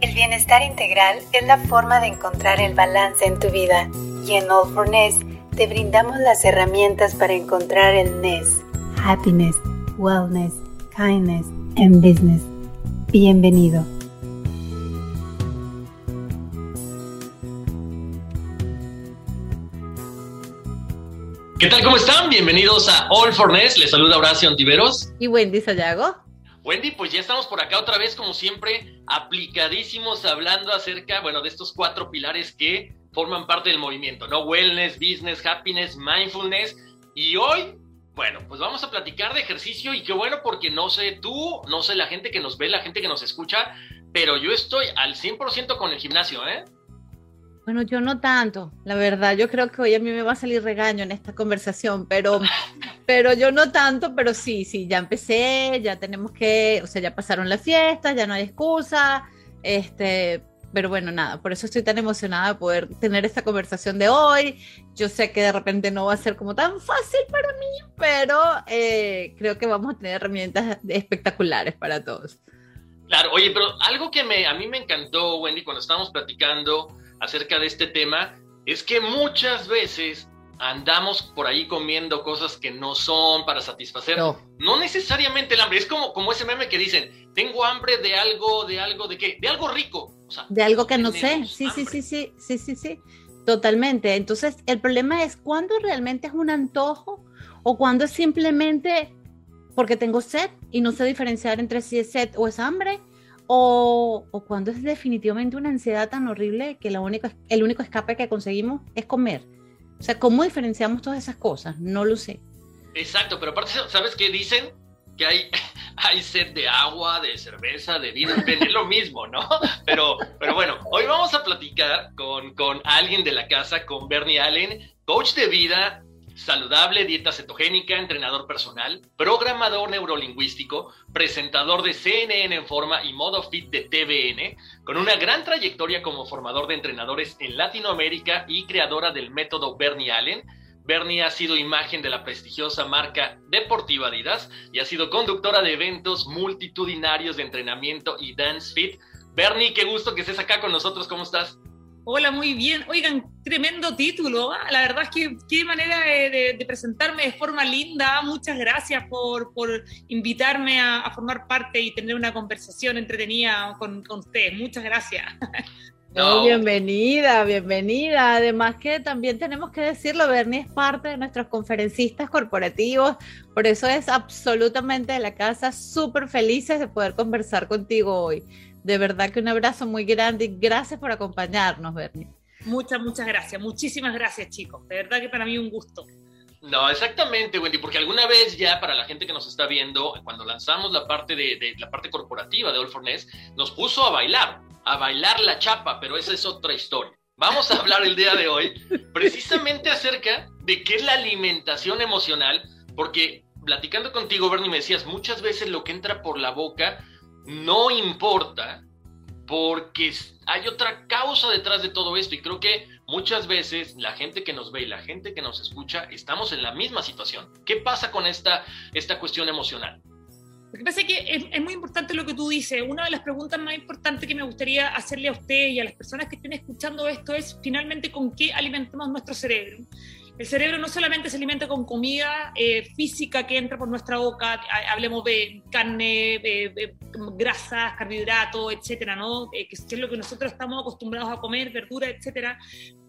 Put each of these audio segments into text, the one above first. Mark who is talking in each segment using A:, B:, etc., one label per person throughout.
A: El bienestar integral es la forma de encontrar el balance en tu vida y en All for Ness te brindamos las herramientas para encontrar el Ness. Happiness, Wellness, Kindness and Business. Bienvenido.
B: ¿Qué tal? ¿Cómo están? Bienvenidos a All for Ness. Les saluda Horacio Antiveros.
C: Y Wendy Sayago.
B: Wendy, pues ya estamos por acá otra vez, como siempre, aplicadísimos hablando acerca, bueno, de estos cuatro pilares que forman parte del movimiento, ¿no? Wellness, business, happiness, mindfulness. Y hoy, bueno, pues vamos a platicar de ejercicio y qué bueno porque no sé tú, no sé la gente que nos ve, la gente que nos escucha, pero yo estoy al 100% con el gimnasio, ¿eh?
C: Bueno, yo no tanto, la verdad. Yo creo que hoy a mí me va a salir regaño en esta conversación, pero, pero yo no tanto, pero sí, sí, ya empecé, ya tenemos que, o sea, ya pasaron las fiestas, ya no hay excusa, este, pero bueno, nada, por eso estoy tan emocionada de poder tener esta conversación de hoy. Yo sé que de repente no va a ser como tan fácil para mí, pero eh, creo que vamos a tener herramientas espectaculares para todos.
B: Claro, oye, pero algo que me, a mí me encantó, Wendy, cuando estábamos platicando acerca de este tema es que muchas veces andamos por ahí comiendo cosas que no son para satisfacer. No, necesariamente el hambre, es como, como ese meme que dicen, tengo hambre de algo, de algo, ¿de qué? De algo rico.
C: de algo que no sé. Sí, sí, sí, sí, sí, sí, sí. Totalmente. Entonces, el problema es cuándo realmente es un antojo o cuándo es simplemente porque tengo sed y no sé diferenciar entre si es sed o es hambre o, o, cuando es definitivamente una ansiedad tan horrible que la única, el único escape que conseguimos es comer. O sea, ¿cómo diferenciamos todas esas cosas? No lo sé.
B: Exacto, pero aparte, ¿sabes qué dicen? Que hay, hay sed de agua, de cerveza, de vino, es lo mismo, ¿no? Pero, pero bueno, hoy vamos a platicar con, con alguien de la casa, con Bernie Allen, coach de vida, saludable, dieta cetogénica, entrenador personal, programador neurolingüístico, presentador de CNN en forma y modo fit de TVN, con una gran trayectoria como formador de entrenadores en Latinoamérica y creadora del método Bernie Allen. Bernie ha sido imagen de la prestigiosa marca deportiva Adidas y ha sido conductora de eventos multitudinarios de entrenamiento y dance fit. Bernie, qué gusto que estés acá con nosotros. ¿Cómo estás?
D: Hola, muy bien. Oigan, tremendo título. ¿ah? La verdad es que qué manera de, presentarme de forma linda. Muchas gracias por, invitarme a, formar parte y tener una conversación entretenida con, con ustedes. Muchas gracias.
C: bienvenida, bienvenida. Además que también tenemos que decirlo, Bernie es parte de nuestros conferencistas corporativos, por eso es absolutamente de la casa, súper felices de poder conversar contigo hoy. De verdad que un abrazo muy grande y gracias por acompañarnos, Bernie.
D: Muchas, muchas gracias. Muchísimas gracias, chicos. De verdad que para mí un gusto.
B: No, exactamente, Wendy, porque alguna vez ya para la gente que nos está viendo, cuando lanzamos la parte de, la parte corporativa de All for Ness, nos puso a bailar, a bailar la chapa, pero esa es otra historia. Vamos a hablar el día de hoy precisamente acerca de qué es la alimentación emocional, porque platicando contigo, Bernie, me decías, muchas veces lo que entra por la boca no importa porque hay otra causa detrás de todo esto y creo que muchas veces la gente que nos ve y la gente que nos escucha estamos en la misma situación. ¿Qué pasa con esta, esta cuestión emocional?
D: Lo que pasa es que es, muy importante lo que tú dices. Una de las preguntas más importantes que me gustaría hacerle a usted y a las personas que estén escuchando esto es finalmente con qué alimentamos nuestro cerebro. El cerebro no solamente se alimenta con comida eh, física que entra por nuestra boca, hablemos de carne, grasas, carbohidratos, etcétera, ¿no? Eh, que es lo que nosotros estamos acostumbrados a comer, verdura, etcétera,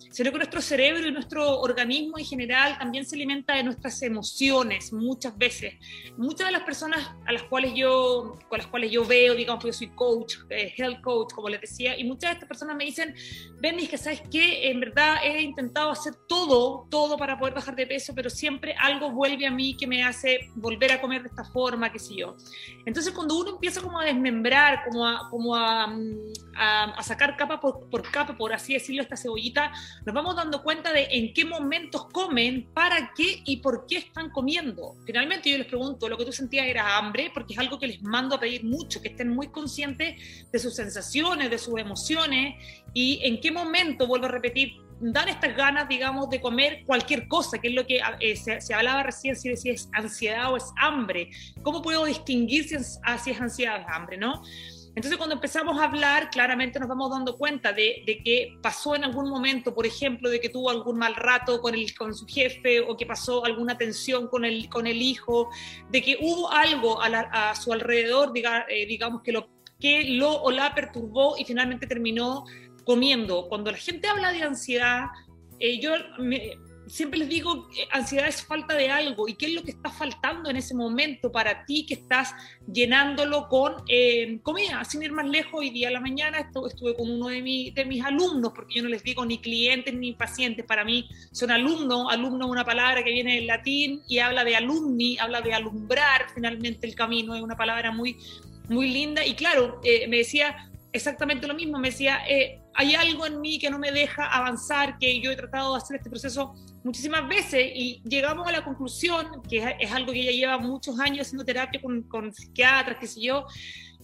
D: sino que nuestro cerebro y nuestro organismo en general también se alimenta de nuestras emociones muchas veces. Muchas de las personas a las cuales yo, con las cuales yo veo, digamos, que yo soy coach, eh, health coach, como les decía, y muchas de estas personas me dicen, Benny, que sabes qué, en verdad he intentado hacer todo, todo para poder bajar de peso, pero siempre algo vuelve a mí que me hace volver a comer de esta forma, qué sé yo. Entonces cuando uno empieza como a desmembrar, como a, como a, mm, a, sacar capa por, por capa, por así decirlo, esta cebollita, nos vamos dando cuenta de en qué momentos comen, para qué y por qué están comiendo. Finalmente yo les pregunto, lo que tú sentías era hambre, porque es algo que les mando a pedir mucho, que estén muy conscientes de sus sensaciones, de sus emociones y en qué momento, vuelvo a repetir, dan estas ganas, digamos, de comer cualquier cosa, que es lo que eh, se, hablaba recién, si, es ansiedad o es hambre. ¿Cómo puedo distinguir si es, ah, si es ansiedad o hambre, no? Entonces, cuando empezamos a hablar, claramente nos vamos dando cuenta de, que pasó en algún momento, por ejemplo, de que tuvo algún mal rato con, el, con su jefe o que pasó alguna tensión con el, con el hijo, de que hubo algo a, su alrededor, eh, digamos, que lo, que lo o la perturbó y finalmente terminó comiendo. Cuando la gente habla de ansiedad, eh, yo me, siempre les digo, ansiedad es falta de algo. ¿Y qué es lo que está faltando en ese momento para ti que estás llenándolo con eh, comida? Sin ir más lejos, hoy día a la mañana estuve con uno de, de mis alumnos, porque yo no les digo ni clientes ni pacientes, para mí son alumnos. Alumno es una palabra que viene del latín y habla de alumni, habla de alumbrar finalmente el camino, es una palabra muy, muy linda. Y claro, eh, me decía exactamente lo mismo, me decía, eh, hay algo en mí que no me deja avanzar, que yo he tratado de hacer este proceso muchísimas veces y llegamos a la conclusión, que es, algo que ella lleva muchos años haciendo terapia con, psiquiatras, qué sé yo,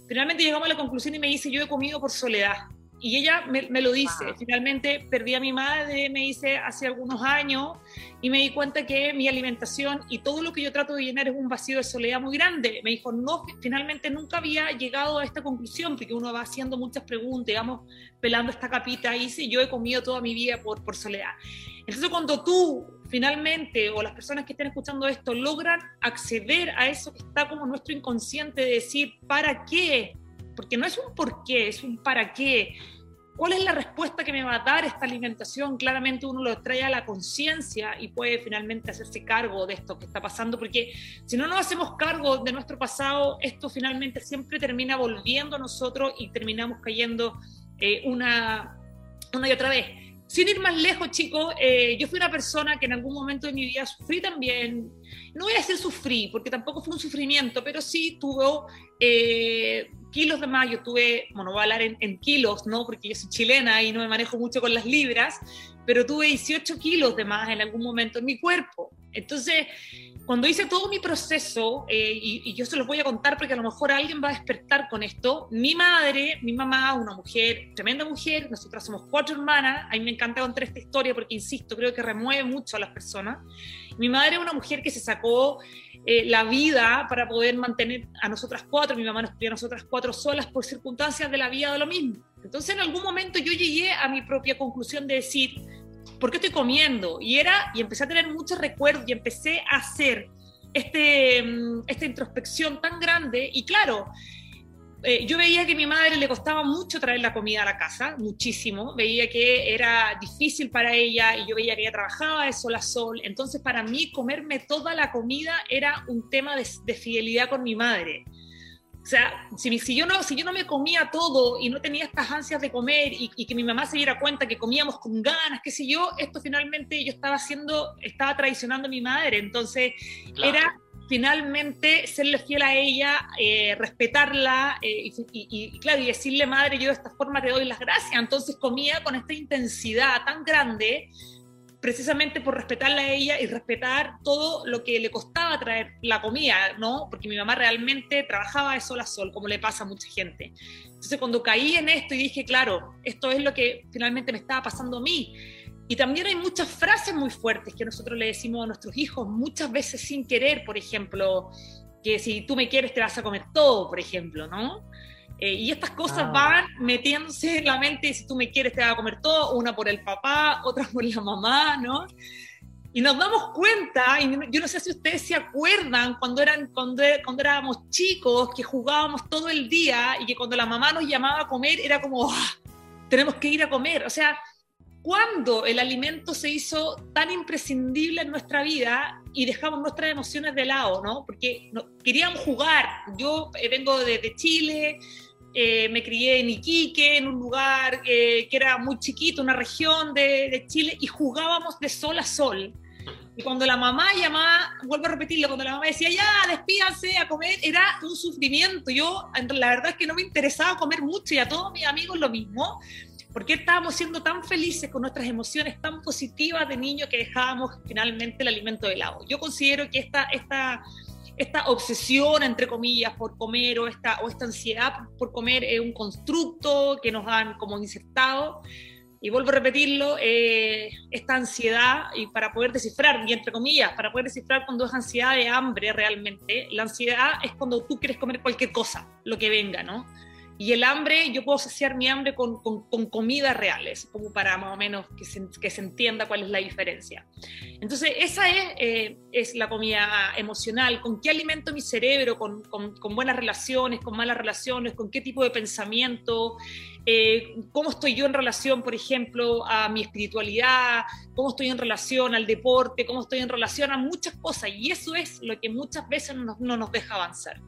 D: finalmente llegamos a la conclusión y me dice, yo he comido por soledad. Y ella me, lo dice, finalmente perdí a mi madre, me dice, hace algunos años, y me di cuenta que mi alimentación y todo lo que yo trato de llenar es un vacío de soledad muy grande. Me dijo, no, finalmente nunca había llegado a esta conclusión, porque uno va haciendo muchas preguntas, digamos, pelando esta capita, y dice, yo he comido toda mi vida por, por soledad. Entonces cuando tú finalmente, o las personas que estén escuchando esto, logran acceder a eso que está como nuestro inconsciente de decir, ¿para qué? Porque no es un por qué, es un para qué ¿Cuál es la respuesta que me va a dar esta alimentación? Claramente uno lo trae a la conciencia y puede finalmente hacerse cargo de esto que está pasando, porque si no nos hacemos cargo de nuestro pasado, esto finalmente siempre termina volviendo a nosotros y terminamos cayendo eh, una, y otra vez. Sin ir más lejos, chicos, eh, yo fui una persona que en algún momento de mi vida sufrí también, no voy a decir sufrí, porque tampoco fue un sufrimiento, pero sí tuvo eh, kilos de más, yo tuve, bueno, voy a hablar en, kilos, ¿no? Porque yo soy chilena y no me manejo mucho con las libras, pero tuve 18 kilos de más en algún momento en mi cuerpo. Entonces, cuando hice todo mi proceso, eh, y, yo se los voy a contar porque a lo mejor alguien va a despertar con esto, mi madre, mi mamá, una mujer, tremenda mujer, nosotras somos cuatro hermanas, a mí me encanta contar esta historia porque, insisto, creo que remueve mucho a las personas. Mi madre es una mujer que se sacó eh, la vida para poder mantener a nosotras cuatro, mi mamá nos crió a nosotras cuatro solas por circunstancias de la vida de lo mismo. Entonces en algún momento yo llegué a mi propia conclusión de decir, ¿por qué estoy comiendo? Y era, y empecé a tener muchos recuerdos y empecé a hacer este, mm, esta introspección tan grande y claro, eh, yo veía que a mi madre le costaba mucho traer la comida a la casa, muchísimo. Veía que era difícil para ella y yo veía que ella trabajaba de sol a sol. Entonces, para mí, comerme toda la comida era un tema de, fidelidad con mi madre. O sea, si, si, yo no, si yo no me comía todo y no tenía estas ansias de comer y, que mi mamá se diera cuenta que comíamos con ganas, qué sé yo, esto finalmente yo estaba haciendo, estaba traicionando a mi madre. Entonces, era finalmente serle fiel a ella, eh, respetarla eh, y, claro, y decirle, madre, yo de esta forma te doy las gracias. Entonces comía con esta intensidad tan grande, precisamente por respetarla a ella y respetar todo lo que le costaba traer la comida, ¿no? Porque mi mamá realmente trabajaba de sol a sol, como le pasa a mucha gente. Entonces cuando caí en esto y dije, claro, esto es lo que finalmente me estaba pasando a mí y también hay muchas frases muy fuertes que nosotros le decimos a nuestros hijos, muchas veces sin querer, por ejemplo, que si tú me quieres te vas a comer todo, por ejemplo, ¿no? Eh, y estas cosas ah. van metiéndose en la mente, si tú me quieres te vas a comer todo, una por el papá, otra por la mamá, ¿no? Y nos damos cuenta, y yo no sé si ustedes se acuerdan cuando, eran, cuando, cuando éramos chicos, que jugábamos todo el día y que cuando la mamá nos llamaba a comer era como, ah, tenemos que ir a comer. O sea, cuando el alimento se hizo tan imprescindible en nuestra vida y dejamos nuestras emociones de lado, ¿no? Porque queríamos jugar. Yo eh, vengo de, Chile, eh, me crié en Iquique, en un lugar eh, que era muy chiquito, una región de, de Chile, y jugábamos de sol a sol y cuando la mamá llamaba, vuelvo a repetirlo, cuando la mamá decía, ya, despídanse a comer, era un sufrimiento. Yo, la verdad es que no me interesaba comer mucho y a todos mis amigos lo mismo, porque estábamos siendo tan felices con nuestras emociones tan positivas de niño que dejábamos finalmente el alimento de lado. Yo considero que esta, esta, esta obsesión, entre comillas, por comer o esta, o esta ansiedad por comer es un constructo que nos han como insertado y vuelvo a repetirlo, eh, esta ansiedad, y para poder descifrar, y entre comillas, para poder descifrar cuando es ansiedad de hambre realmente, la ansiedad es cuando tú quieres comer cualquier cosa, lo que venga, ¿no? Y el hambre, yo puedo asociar mi hambre con, con, con comidas reales, como para más o menos que se, que se, entienda cuál es la diferencia. Entonces, esa es, eh, es la comida emocional. ¿Con qué alimento mi cerebro? Con, con, buenas relaciones, con malas relaciones, con qué tipo de pensamiento, eh, cómo estoy yo en relación, por ejemplo, a mi espiritualidad, cómo estoy en relación al deporte, cómo estoy en relación a muchas cosas. Y eso es lo que muchas veces no, no nos deja avanzar.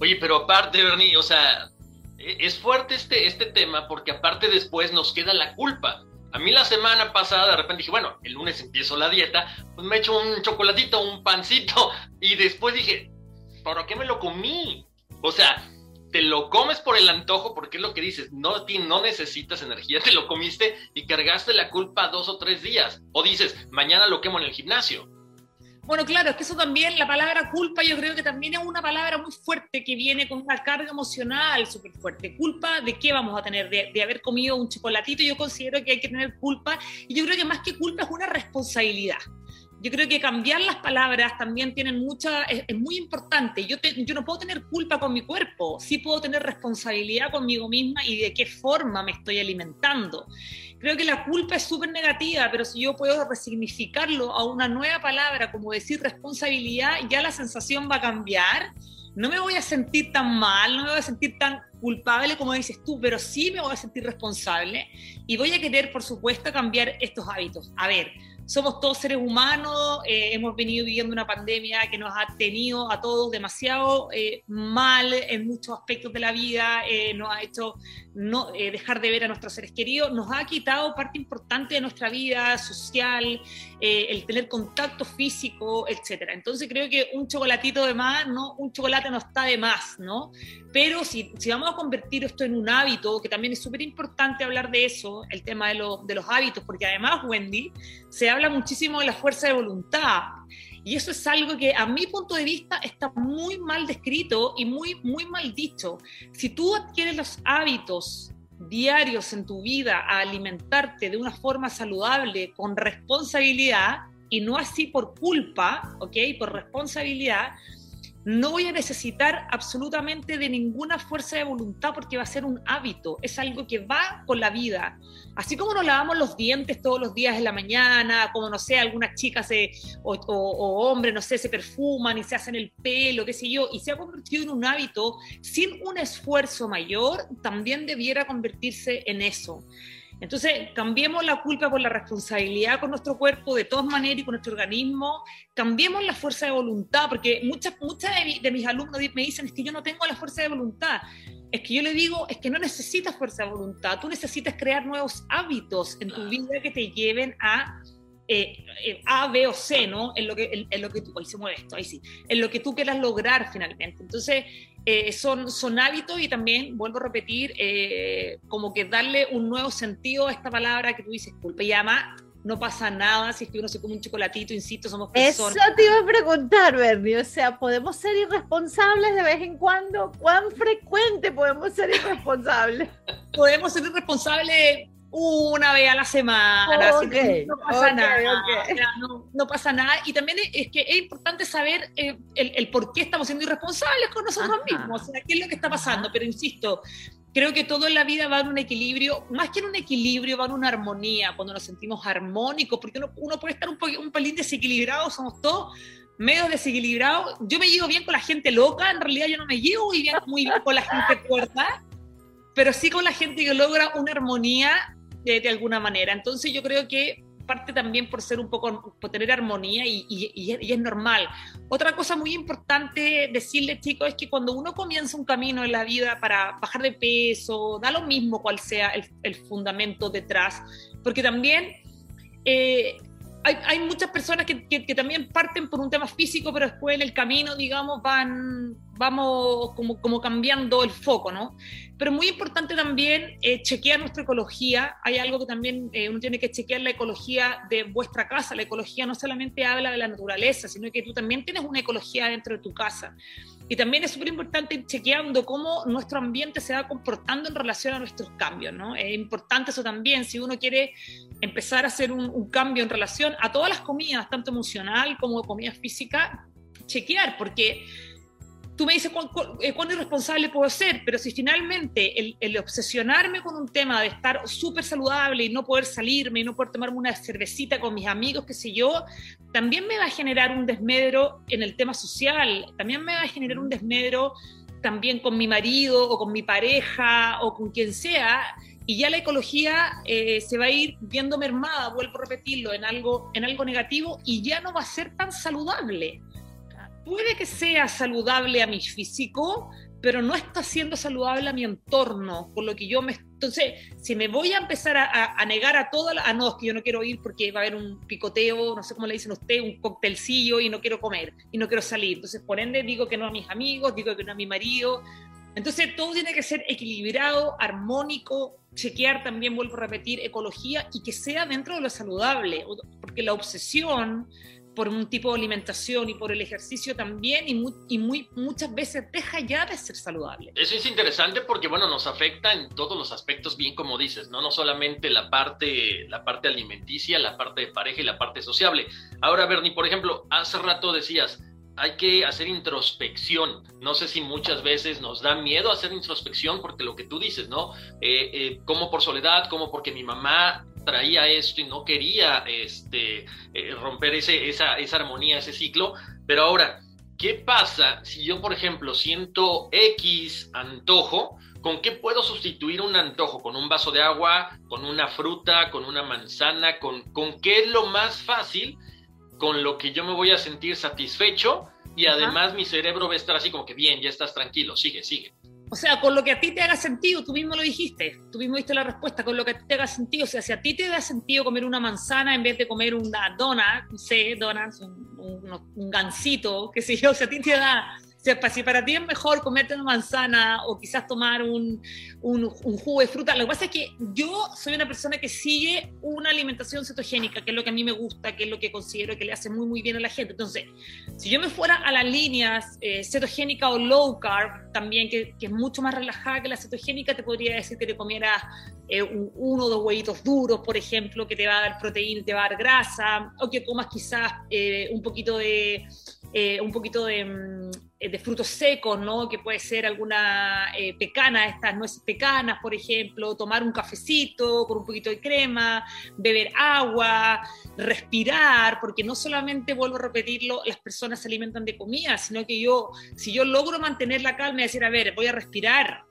B: Oye, pero aparte, Bernie, o sea, e, es fuerte este, este tema porque aparte después nos queda la culpa. A mí la semana pasada de repente dije, bueno, el lunes empiezo la dieta, pues me echo un chocolatito, un pancito, y después dije, ¿para qué me lo comí? O sea, te lo comes por el antojo porque es lo que dices, no, no necesitas energía, te lo comiste y cargaste la culpa dos o tres días. O dices, mañana lo quemo en el gimnasio.
D: Bueno, claro, es que eso también, la palabra culpa, yo creo que también es una palabra muy fuerte que viene con una carga emocional súper fuerte. ¿Culpa de qué vamos a tener? De, de, haber comido un chocolatito. Yo considero que hay que tener culpa y yo creo que más que culpa es una responsabilidad. Yo creo que cambiar las palabras también tienen mucha, es, muy importante. Yo, yo no puedo tener culpa con mi cuerpo, sí puedo tener responsabilidad conmigo misma y de qué forma me estoy alimentando. Creo que la culpa es súper negativa, pero si yo puedo resignificarlo a una nueva palabra, como decir responsabilidad, ya la sensación va a cambiar. No me voy a sentir tan mal, no me voy a sentir tan culpable como dices tú, pero sí me voy a sentir responsable y voy a querer, por supuesto, cambiar estos hábitos. A ver, somos todos seres humanos, eh, hemos venido viviendo una pandemia que nos ha tenido a todos demasiado eh, mal en muchos aspectos de la vida, eh, nos ha hecho no, dejar de ver a nuestros seres queridos, nos ha quitado parte importante de nuestra vida social, el tener contacto físico, etc. Entonces creo que un chocolatito de más, ¿no? un chocolate no está de más, ¿no? Pero si, si vamos a convertir esto en un hábito, que también es súper importante hablar de eso, el tema de, de los hábitos, porque además, Wendy, se habla muchísimo de la fuerza de voluntad. Y eso es algo que a mi punto de vista está muy mal descrito y muy, muy mal dicho. Si tú adquieres los hábitos diarios en tu vida a alimentarte de una forma saludable, con responsabilidad, y no así por culpa, ¿ok? Por responsabilidad, no voy a necesitar absolutamente de ninguna fuerza de voluntad porque va a ser un hábito, es algo que va con la vida. Así como nos lavamos los dientes todos los días de la mañana, como no sé, algunas chicas o, hombres, no sé, se perfuman y se hacen el pelo, qué sé yo, y se ha convertido en un hábito sin un esfuerzo mayor, también debiera convertirse en eso. Entonces, cambiemos la culpa por la responsabilidad con nuestro cuerpo de todas maneras y con nuestro organismo, cambiemos la fuerza de voluntad, porque muchas, muchas de, mis alumnos me dicen, es que yo no tengo la fuerza de voluntad. Es que yo le digo, es que no necesitas fuerza de voluntad, tú necesitas crear nuevos hábitos en tu vida que te lleven a eh, eh, A, B o C, ¿no? En lo que, en, lo que tú, ahí se mueve esto, ahí sí, en lo que tú quieras lograr finalmente. Entonces, eh, son, son hábitos y también, vuelvo a repetir, como que darle un nuevo sentido a esta palabra que tú dices, culpa. Y además, no pasa nada si es que uno se come un chocolatito, insisto, somos personas.
C: Eso te iba a preguntar, Bernie, o sea, ¿podemos ser irresponsables de vez en cuando? ¿Cuán frecuente podemos ser irresponsables?
D: podemos ser irresponsables una vez a la semana, no, pasa nada, no, pasa nada. Y también es que es importante saber eh, el, por qué estamos siendo irresponsables con nosotros mismos, o sea, qué es lo que está pasando. Pero insisto, creo que todo en la vida va en un equilibrio, más que en un equilibrio, va en una armonía, cuando nos sentimos armónicos, porque uno, puede estar un, un pelín desequilibrado, somos todos medio desequilibrados. Yo me llevo bien con la gente loca, en realidad yo no me llevo muy bien, muy bien con la gente cuerda, pero sí con la gente que logra una armonía de, alguna manera. Entonces yo creo que parte también por ser un poco, por tener armonía y, y, es normal. Otra cosa muy importante decirles, chicos, es que cuando uno comienza un camino en la vida para bajar de peso, da lo mismo cuál sea el, el fundamento detrás, porque también eh, hay, hay, muchas personas que, que, también parten por un tema físico, pero después en el camino, digamos, van, vamos como, como cambiando el foco, ¿no? Pero muy importante también eh, chequear nuestra ecología. Hay algo que también eh, uno tiene que chequear la ecología de vuestra casa. La ecología no solamente habla de la naturaleza, sino que tú también tienes una ecología dentro de tu casa. Y también es súper importante ir chequeando cómo nuestro ambiente se va comportando en relación a nuestros cambios, ¿no? Es importante eso también, si uno quiere empezar a hacer un, un cambio en relación a todas las comidas, tanto emocional como comida física, chequear, porque tú me dices eh, cuán, irresponsable puedo ser, pero si finalmente el, obsesionarme con un tema de estar súper saludable y no poder salirme y no poder tomarme una cervecita con mis amigos, qué sé yo, también me va a generar un desmedro en el tema social, también me va a generar un desmedro también con mi marido o con mi pareja o con quien sea, y ya la ecología eh, se va a ir viendo mermada, vuelvo a repetirlo, en algo, en algo negativo y ya no va a ser tan saludable puede que sea saludable a mi físico, pero no está siendo saludable a mi entorno, por lo que yo me... Entonces, si me voy a empezar a, negar a todas las... Ah, no, es que yo no quiero ir porque va a haber un picoteo, no sé cómo le dicen ustedes, un coctelcillo y no quiero comer y no quiero salir. Entonces, por ende, digo que no a mis amigos, digo que no a mi marido. Entonces, todo tiene que ser equilibrado, armónico, chequear también, vuelvo a repetir, ecología y que sea dentro de lo saludable, porque la obsesión por un tipo de alimentación y por el ejercicio también y, y muy, muchas veces deja ya de ser saludable.
B: Eso es interesante porque, bueno, nos afecta en todos los aspectos, bien como dices, ¿no? No solamente la parte, la parte alimenticia, la parte de pareja y la parte sociable. Ahora, Bernie, por ejemplo, hace rato decías, hay que hacer introspección. No sé si muchas veces nos da miedo hacer introspección porque lo que tú dices, ¿no? Eh, eh, como por soledad, como porque mi mamá traía esto y no quería este, eh, romper ese, esa, esa armonía, ese ciclo. Pero ahora, ¿qué pasa si yo, por ejemplo, siento X antojo? ¿Con qué puedo sustituir un antojo? ¿Con un vaso de agua? ¿Con una fruta? ¿Con una manzana? ¿Con, con qué es lo más fácil? Con lo que yo me voy a sentir satisfecho y además mi cerebro va a estar así como que bien, ya estás tranquilo, sigue, sigue.
D: O sea, con lo que a ti te haga sentido, tú mismo lo dijiste, tú mismo diste la respuesta, con lo que a ti te haga sentido, o sea, si a ti te da sentido comer una manzana en vez de comer una dona, no sé, donas, un, un, un qué sé yo, o sea, a ti te da si para ti es mejor comerte una manzana o quizás tomar un, jugo de fruta, lo que pasa es que yo soy una persona que sigue una alimentación cetogénica, que es lo que a mí me gusta, que es lo que considero que le hace muy, muy bien a la gente. Entonces, si yo me fuera a las líneas eh, cetogénica o low carb, también, que, que, es mucho más relajada que la cetogénica, te podría decir que te comieras eh, uno o dos huevitos duros, por ejemplo, que te va a dar proteína, te va a dar grasa, o que comas quizás eh, un poquito de... un poquito de mm, eh, de frutos secos, ¿no? Que puede ser alguna eh, pecana, estas nueces pecanas, por ejemplo, tomar un cafecito con un poquito de crema, beber agua, respirar, porque no solamente, vuelvo a repetirlo, las personas se alimentan de comida, sino que yo, si yo logro mantener la calma y decir, a ver, voy a respirar,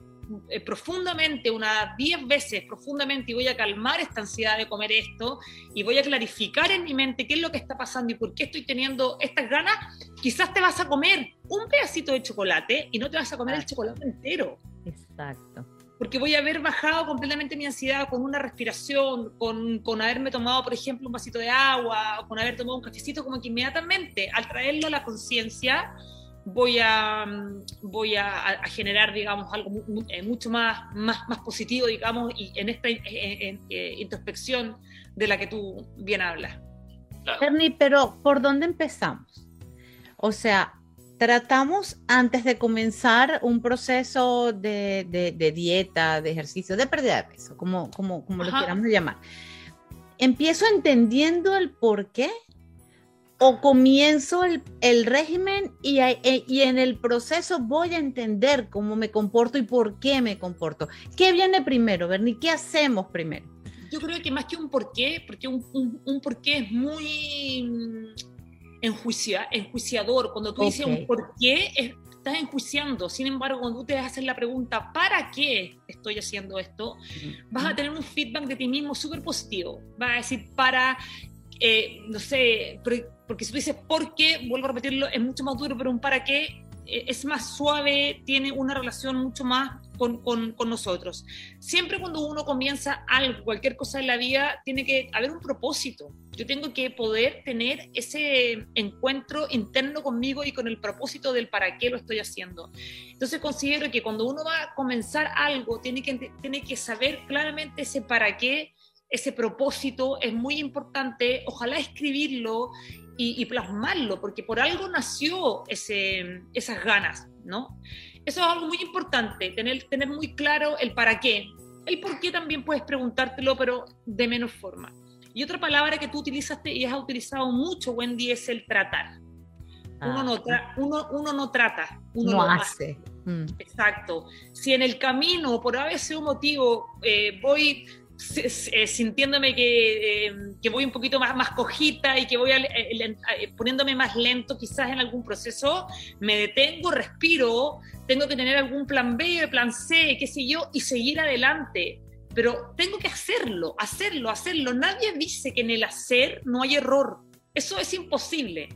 D: eh, profundamente, unas 10 veces profundamente, y voy a calmar esta ansiedad de comer esto, y voy a clarificar en mi mente qué es lo que está pasando y por qué estoy teniendo estas ganas, quizás te vas a comer un pedacito de chocolate y no te vas a comer el chocolate entero.
C: Exacto.
D: Porque voy a haber bajado completamente mi ansiedad con una respiración, con, con haberme tomado, por ejemplo, un vasito de agua, o con haber tomado un cafecito, como que inmediatamente, al traerlo a la conciencia, voy a, voy a, generar, digamos, algo eh, mucho más, más, más positivo, digamos, y en esta eh, introspección de la que tú bien hablas.
C: Ernie, pero ¿por dónde empezamos? O sea, tratamos antes de comenzar un proceso de, de, dieta, de ejercicio, de pérdida de peso, como, como, como lo queramos llamar. Empiezo entendiendo el por qué o comienzo el, el régimen y, e, y, en el proceso voy a entender cómo me comporto y por qué me comporto. ¿Qué viene primero, Bernie? ¿Qué hacemos primero?
D: Yo creo que más que un por qué, porque un, un, un por qué es muy mm, enjuicia, enjuiciador. Cuando tú dices un por qué, estás enjuiciando. Sin embargo, cuando tú te haces la pregunta, ¿para qué estoy haciendo esto? Vas a tener un feedback de ti mismo súper positivo. Vas a decir, para eh, no sé, porque si tú dices por qué, vuelvo a repetirlo, es mucho más duro, pero un para qué eh, es más suave, tiene una relación mucho más con, con, con, nosotros. Siempre cuando uno comienza algo, cualquier cosa en la vida, tiene que haber un propósito. Yo tengo que poder tener ese encuentro interno conmigo y con el propósito del para qué lo estoy haciendo. Entonces considero que cuando uno va a comenzar algo, tiene que, tiene que saber claramente ese para qué ese propósito es muy importante, ojalá escribirlo y, plasmarlo, porque por algo nació ese, esas ganas, ¿no? Eso es algo muy importante, tener, tener muy claro el para qué. El por qué también puedes preguntártelo, pero de menos forma. Y otra palabra que tú utilizaste y has utilizado mucho, Wendy, es el tratar. Uno, no, ah. uno, uno no trata, uno no, hace. Mm. Exacto. Si en el camino, por a veces un motivo, eh, voy sintiéndome que, eh, que, voy un poquito más, más cojita y que voy eh, poniéndome más lento quizás en algún proceso, me detengo, respiro, tengo que tener algún plan B, plan C, qué sé yo, y seguir adelante. Pero tengo que hacerlo, hacerlo, hacerlo. Nadie dice que en el hacer no hay error. Eso es imposible.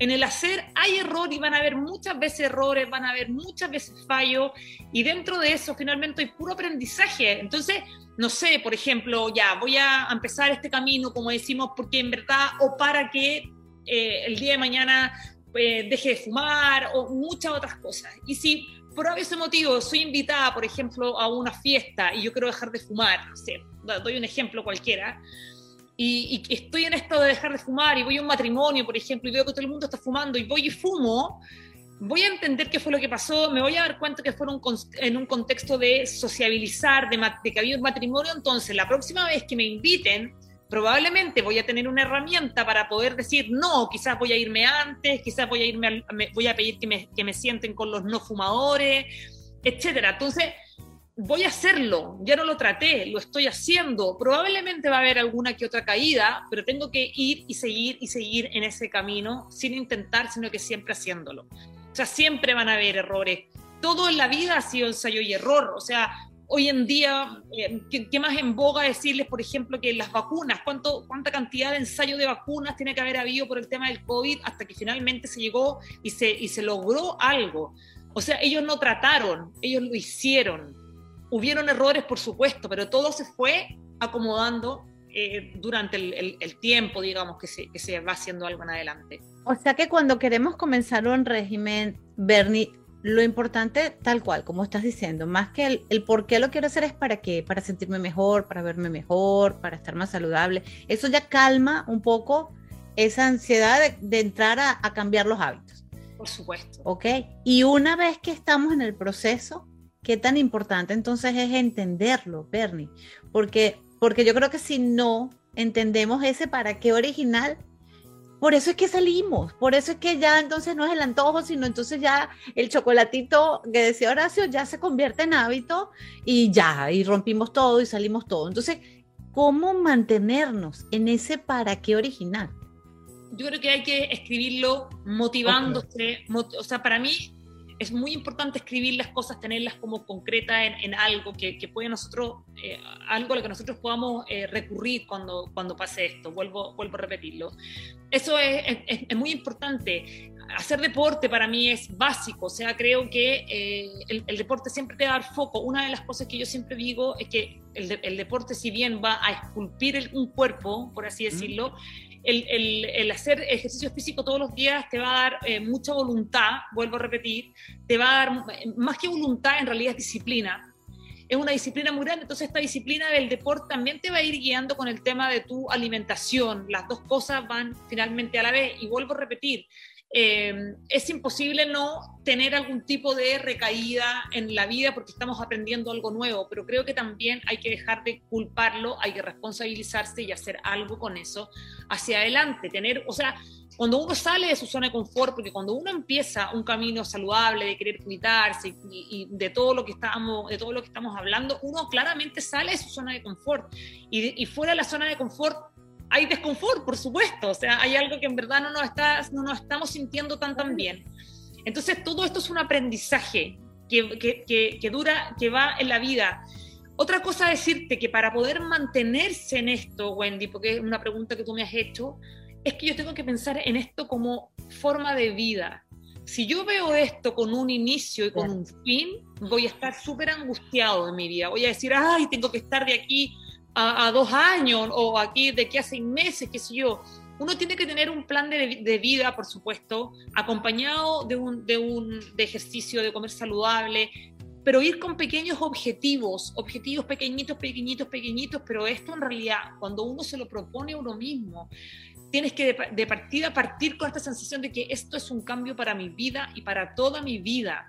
D: En el hacer hay error y van a haber muchas veces errores, van a haber muchas veces fallos y dentro de eso finalmente hay puro aprendizaje. Entonces, no sé, por ejemplo, ya voy a empezar este camino, como decimos, porque en verdad, o para que eh, el día de mañana eh, deje de fumar, o muchas otras cosas. Y si por ese motivo soy invitada, por ejemplo, a una fiesta y yo quiero dejar de fumar, no sé, doy un ejemplo cualquiera, y, y, estoy en esto de dejar de fumar y voy a un matrimonio, por ejemplo, y veo que todo el mundo está fumando y voy y fumo, voy a entender qué fue lo que pasó, me voy a dar cuenta que fue en un contexto de sociabilizar, de, que había un matrimonio, entonces la próxima vez que me inviten, probablemente voy a tener una herramienta para poder decir, no, quizás voy a irme antes, quizás voy a, irme voy a pedir que me, que me sienten con los no fumadores, etcétera. Entonces, voy a hacerlo, ya no lo traté, lo estoy haciendo. Probablemente va a haber alguna que otra caída, pero tengo que ir y seguir y seguir en ese camino sin intentar, sino que siempre haciéndolo. Siempre van a haber errores. Todo en la vida ha sido ensayo y error. O sea, hoy en día, eh, ¿qué, más en boga decirles, por ejemplo, que las vacunas, ¿cuánto, cuánta cantidad de ensayo de vacunas tiene que haber habido por el tema del COVID hasta que finalmente se llegó y se, y se logró algo? O sea, ellos no trataron, ellos lo hicieron. Hubieron errores, por supuesto, pero todo se fue acomodando eh, durante el, tiempo, digamos, que se va haciendo algo en adelante.
C: O sea que cuando queremos comenzar un régimen, Bernie, lo importante, tal cual, como estás diciendo, más que el, el, por qué lo quiero hacer es para qué, para sentirme mejor, para verme mejor, para estar más saludable. Eso ya calma un poco esa ansiedad de, de entrar a, a, cambiar los hábitos.
D: Por supuesto.
C: Ok. Y una vez que estamos en el proceso, qué tan importante entonces es entenderlo, Bernie, porque, porque yo creo que si no entendemos ese para qué original, por eso es que salimos, por eso es que ya entonces no es el antojo, sino entonces ya el chocolatito que decía Horacio ya se convierte en hábito y ya, y rompimos todo y salimos todo. Entonces, ¿cómo mantenernos en ese para qué original?
D: Yo creo que hay que escribirlo motivándose, o sea, para mí es muy importante escribir las cosas, tenerlas como concretas en, en, algo que, que puede nosotros, eh, algo a lo que nosotros podamos eh, recurrir cuando, cuando pase esto, vuelvo, vuelvo a repetirlo. Eso es, es, es, muy importante. Hacer deporte para mí es básico, o sea, creo que eh, el, el, deporte siempre te va a dar foco. Una de las cosas que yo siempre digo es que el, el deporte, si bien va a esculpir el, un cuerpo, por así decirlo, mm el, hacer ejercicio físico todos los días te va a dar eh, mucha voluntad, vuelvo a repetir, te va a dar, más que voluntad, en realidad es disciplina. Es una disciplina muy grande, entonces esta disciplina del deporte también te va a ir guiando con el tema de tu alimentación. Las dos cosas van finalmente a la vez. Y vuelvo a repetir, eh, es imposible no tener algún tipo de recaída en la vida porque estamos aprendiendo algo nuevo, pero creo que también hay que dejar de culparlo, hay que responsabilizarse y hacer algo con eso hacia adelante, tener, o sea, cuando uno sale de su zona de confort, porque cuando uno empieza un camino saludable de querer cuidarse y, de todo lo que estamos, de todo lo que estamos hablando, uno claramente sale de su zona de confort. Y, y fuera de la zona de confort hay desconfort, por supuesto, o sea, hay algo que en verdad no nos, está, no nos estamos sintiendo tan tan bien. Entonces, todo esto es un aprendizaje que, que, que, dura, que va en la vida. Otra cosa decirte que para poder mantenerse en esto, Wendy, porque es una pregunta que tú me has hecho, es que yo tengo que pensar en esto como forma de vida. Si yo veo esto con un inicio y con un fin, voy a estar súper angustiado en mi vida. Voy a decir, ay, tengo que estar de aquí a, dos años o aquí de aquí a seis meses, qué sé yo. Uno tiene que tener un plan de, vida, por supuesto, acompañado de un, de un de ejercicio, de comer saludable, pero ir con pequeños objetivos, objetivos pequeñitos, pequeñitos, pequeñitos, pero esto en realidad, cuando uno se lo propone a uno mismo, tienes que de, de partida partir con esta sensación de que esto es un cambio para mi vida y para toda mi vida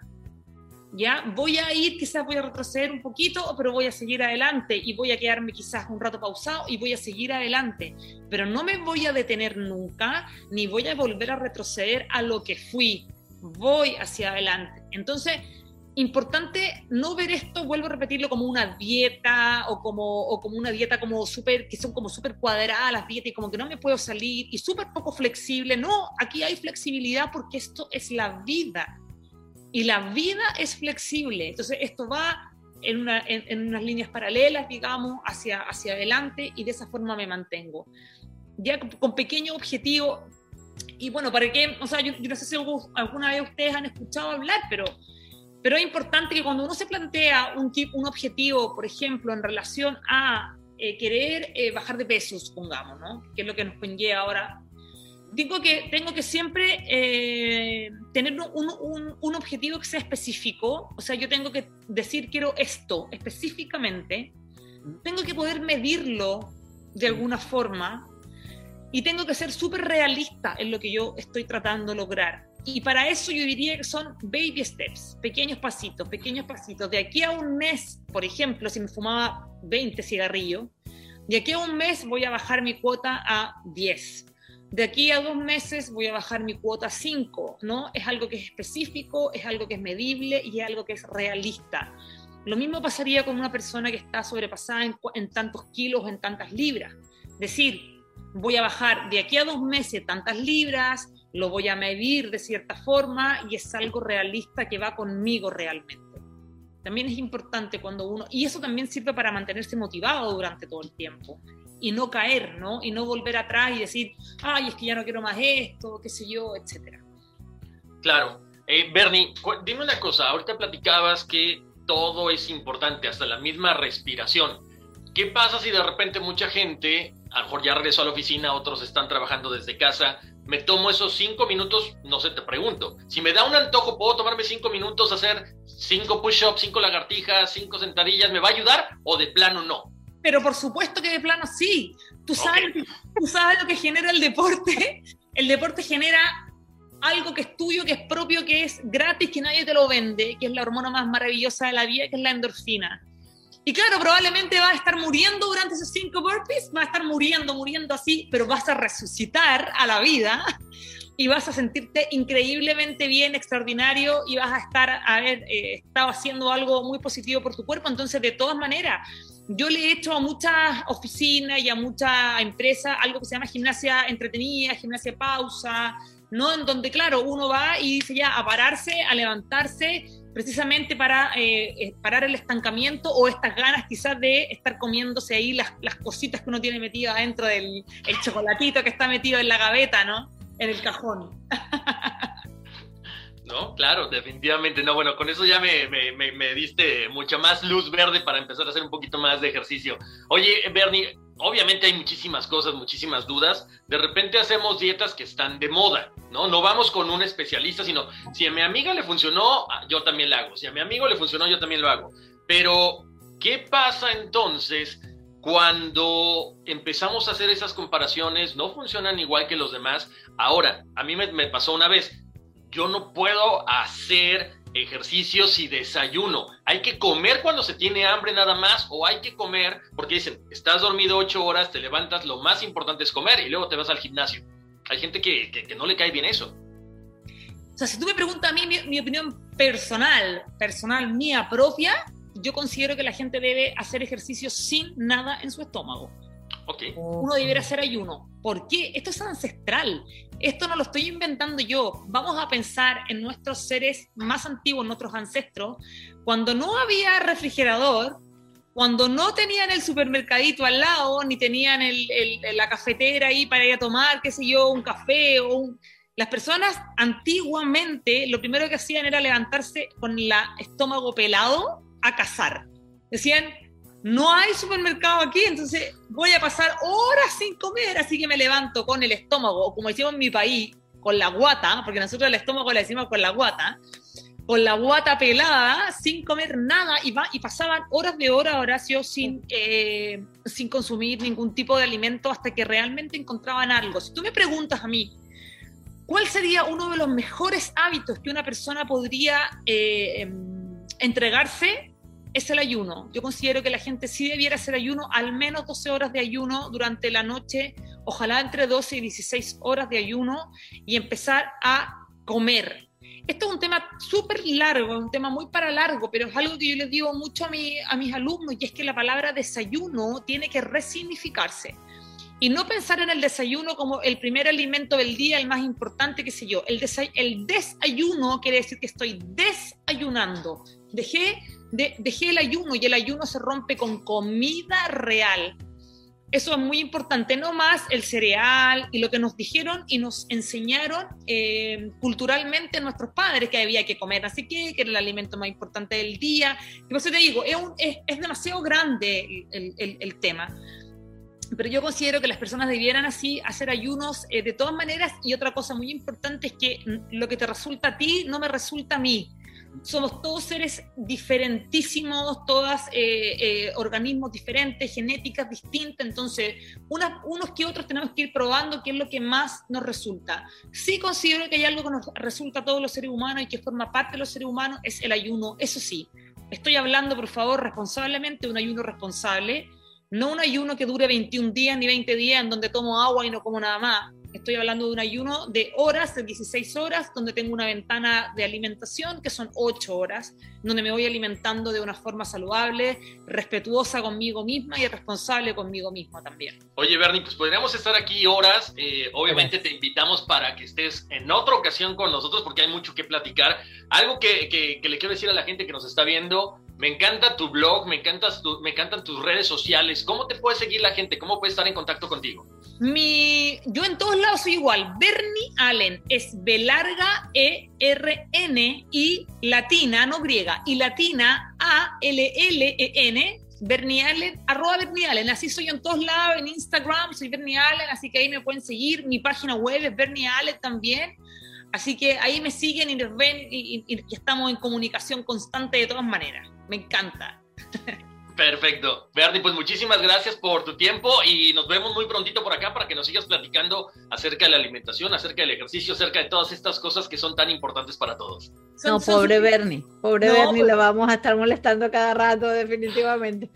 D: ¿ya? Voy a ir, quizás voy a retroceder un poquito, pero voy a seguir adelante y voy a quedarme quizás un rato pausado y voy a seguir adelante, pero no me voy a detener nunca, ni voy a volver a retroceder a lo que fui, voy hacia adelante. Entonces, importante no ver esto, vuelvo a repetirlo, como una dieta o como, una dieta como súper, que son como súper cuadradas las dietas y como que no me puedo salir y súper poco flexible. No, aquí hay flexibilidad porque esto es la vida y la vida es flexible. Entonces, esto va en, unas líneas paralelas, digamos, hacia, hacia adelante y de esa forma me mantengo. Ya con pequeño objetivo. Y bueno, para qué, o sea, yo, no sé si alguna vez ustedes han escuchado hablar, pero, pero es importante que cuando uno se plantea un, un objetivo, por ejemplo, en relación a eh, querer eh, bajar de peso, supongamos, ¿no? Que es lo que nos conlleva ahora digo que tengo que siempre eh, tener un, un, objetivo que sea específico, o sea, yo tengo que decir quiero esto específicamente, tengo que poder medirlo de alguna forma y tengo que ser súper realista en lo que yo estoy tratando de lograr. Y para eso yo diría que son baby steps, pequeños pasitos, pequeños pasitos. De aquí a un mes, por ejemplo, si me fumaba 20 cigarrillos, de aquí a un mes voy a bajar mi cuota a 10 de aquí a dos meses voy a bajar mi cuota a 5, ¿no? Es algo que es específico, es algo que es medible y es algo que es realista. Lo mismo pasaría con una persona que está sobrepasada en, tantos kilos en tantas libras. Decir, voy a bajar de aquí a dos meses tantas libras, lo voy a medir de cierta forma y es algo realista que va conmigo realmente. También es importante cuando uno, y eso también sirve para mantenerse motivado durante todo el tiempo y no caer, ¿no? Y no volver atrás y decir, ay, es que ya no quiero más esto, qué sé yo, etcétera.
B: Claro. Eh, Bernie, dime una cosa, ahorita platicabas que todo es importante, hasta la misma respiración. ¿Qué pasa si de repente mucha gente, a lo mejor ya regresó a la oficina, otros están trabajando desde casa, me tomo esos cinco minutos, no sé, te pregunto, si me da un antojo, ¿puedo tomarme cinco minutos, hacer cinco push-ups, cinco lagartijas, cinco sentadillas, ¿me va a ayudar o de plano no?
D: Pero por supuesto que de plano sí. Tú sabes, tú sabes lo que genera el deporte. El deporte genera algo que es tuyo, que es propio, que es gratis, que nadie te lo vende, que es la hormona más maravillosa de la vida, que es la endorfina. Y claro, probablemente vas a estar muriendo durante esos cinco burpees, vas a estar muriendo, muriendo así, pero vas a resucitar a la vida y vas a sentirte increíblemente bien, extraordinario y vas a estar, a haber eh, estado haciendo algo muy positivo por tu cuerpo. Entonces, de todas maneras, yo le he hecho a muchas oficinas y a muchas empresas algo que se llama gimnasia entretenida, gimnasia pausa, ¿no? En donde, claro, uno va y dice ya a pararse, a levantarse, precisamente para eh, eh, parar el estancamiento o estas ganas quizás de estar comiéndose ahí las, las cositas que uno tiene metido adentro del el chocolatito que está metido en la gaveta, ¿no? En el cajón.
B: Claro, definitivamente. No, bueno, con eso ya me, me, diste mucha más luz verde para empezar a hacer un poquito más de ejercicio. Oye, Bernie, obviamente hay muchísimas cosas, muchísimas dudas. De repente hacemos dietas que están de moda, ¿no? No vamos con un especialista, sino si a mi amiga le funcionó, ah, yo también la hago. Si a mi amigo le funcionó, yo también lo hago. Pero, ¿qué pasa entonces? Cuando empezamos a hacer esas comparaciones, no funcionan igual que los demás. Ahora, a mí me pasó una vez, yo no puedo hacer ejercicios y desayuno. Hay que comer cuando se tiene hambre nada más o hay que comer porque dicen, estás dormido ocho horas, te levantas, lo más importante es comer y luego te vas al gimnasio. Hay gente que, que, no le cae bien eso.
D: O sea, si tú me preguntas a mí mi, opinión personal, personal mía propia, yo considero que la gente debe hacer ejercicio sin nada en su estómago.
B: Okay.
D: Uno debería hacer ayuno. ¿Por qué? Esto es ancestral. Esto no lo estoy inventando yo. Vamos a pensar en nuestros seres más antiguos, nuestros ancestros, cuando no había refrigerador, cuando no tenían el supermercadito al lado, ni tenían la cafetera ahí para ir a tomar, qué sé yo, un café o un... Las personas antiguamente lo primero que hacían era levantarse con el estómago pelado a cazar. Decían, no hay supermercado aquí, entonces voy a pasar horas sin comer, así que me levanto con el estómago, o como decimos en mi país, con la guata, porque nosotros el estómago le decimos con la guata, con la guata pelada, sin comer nada, y, va, y pasaban horas de hora, Horacio, sin, eh, sin consumir ningún tipo de alimento hasta que realmente encontraban algo. Si tú me preguntas a mí, ¿cuál sería uno de los mejores hábitos que una persona podría eh, em, entregarse? Es el ayuno. Yo considero que la gente sí debiera hacer ayuno, al menos 12 horas de ayuno durante la noche, ojalá entre 12 y 16 horas de ayuno, y empezar a comer esto es un tema súper largo, un tema muy para largo, pero es algo que yo les digo mucho a, a mis alumnos y es que la palabra desayuno tiene que resignificarse y no pensar en el desayuno como el primer alimento del día, el más importante, qué sé yo. El, el desayuno quiere decir que estoy desayunando. Dejé, de, dejé el ayuno y el ayuno se rompe con comida real. Eso es muy importante, no más el cereal y lo que nos dijeron y nos enseñaron eh, culturalmente nuestros padres que había que comer así que, que era el alimento más importante del día. Y por te digo, es, es, demasiado grande el, el, tema. Pero yo considero que las personas debieran así hacer ayunos eh, de todas maneras y otra cosa muy importante es que lo que te resulta a ti no me resulta a mí somos todos seres diferentísimos, todos eh, eh, organismos diferentes, genéticas distintas, entonces unos que otros tenemos que ir probando qué es lo que más nos resulta. Sí considero que hay algo que nos resulta a todos los seres humanos y que forma parte de los seres humanos, es el ayuno, eso sí. Estoy hablando, por favor, responsablemente de un ayuno responsable, no un ayuno que dure 21 días ni 20 días en donde tomo agua y no como nada más Estoy hablando de un ayuno de horas, de 16 horas, donde tengo una ventana de alimentación que son 8 horas, donde me voy alimentando de una forma saludable, respetuosa conmigo misma y responsable conmigo misma también.
B: Oye, Bernie, pues podríamos estar aquí horas. Eh, obviamente te invitamos para que estés en otra ocasión con nosotros porque hay mucho que platicar. Algo que, que le quiero decir a la gente que nos está viendo, me encanta tu blog, me, encantas me encantan tus redes sociales. ¿Cómo te puede seguir la gente? ¿Cómo puede estar en contacto contigo?
D: Mi, yo en todos lados soy igual. Bernie Allen es B larga E R N y latina, no griega, y latina A L L E N. Bernie Allen, arroba Bernie Allen, así soy en todos lados, en Instagram soy Bernie Allen, así que ahí me pueden seguir, mi página web es Bernie Allen también, así que ahí me siguen y ven y estamos en comunicación constante de todas maneras me encanta.
B: Perfecto. Bernie, pues muchísimas gracias por tu tiempo y nos vemos muy prontito por acá para que nos sigas platicando acerca de la alimentación, acerca del ejercicio, acerca de todas estas cosas que son tan importantes para todos.
C: No, pobre Bernie, pobre Bernie, pues... lo vamos a estar molestando cada rato definitivamente.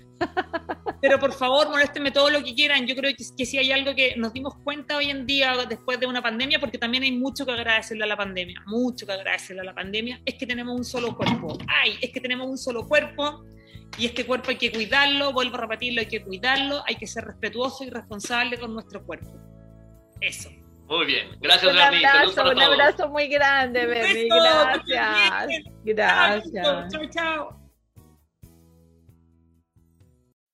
D: Pero por favor, moléstenme todo lo que quieran. Yo creo que, que si hay algo que nos dimos cuenta hoy en día después de una pandemia, porque también hay mucho que agradecerle a la pandemia, mucho que agradecerle a la pandemia, es que tenemos un solo cuerpo. Ay, es que tenemos un solo cuerpo y este cuerpo hay que cuidarlo, vuelvo a repetirlo, hay que cuidarlo, hay que ser respetuoso y responsable con nuestro cuerpo. Eso.
B: Muy bien, gracias
C: un Abrazo, un abrazo muy grande, Bernie. Gracias. Gracias. Chao, chao.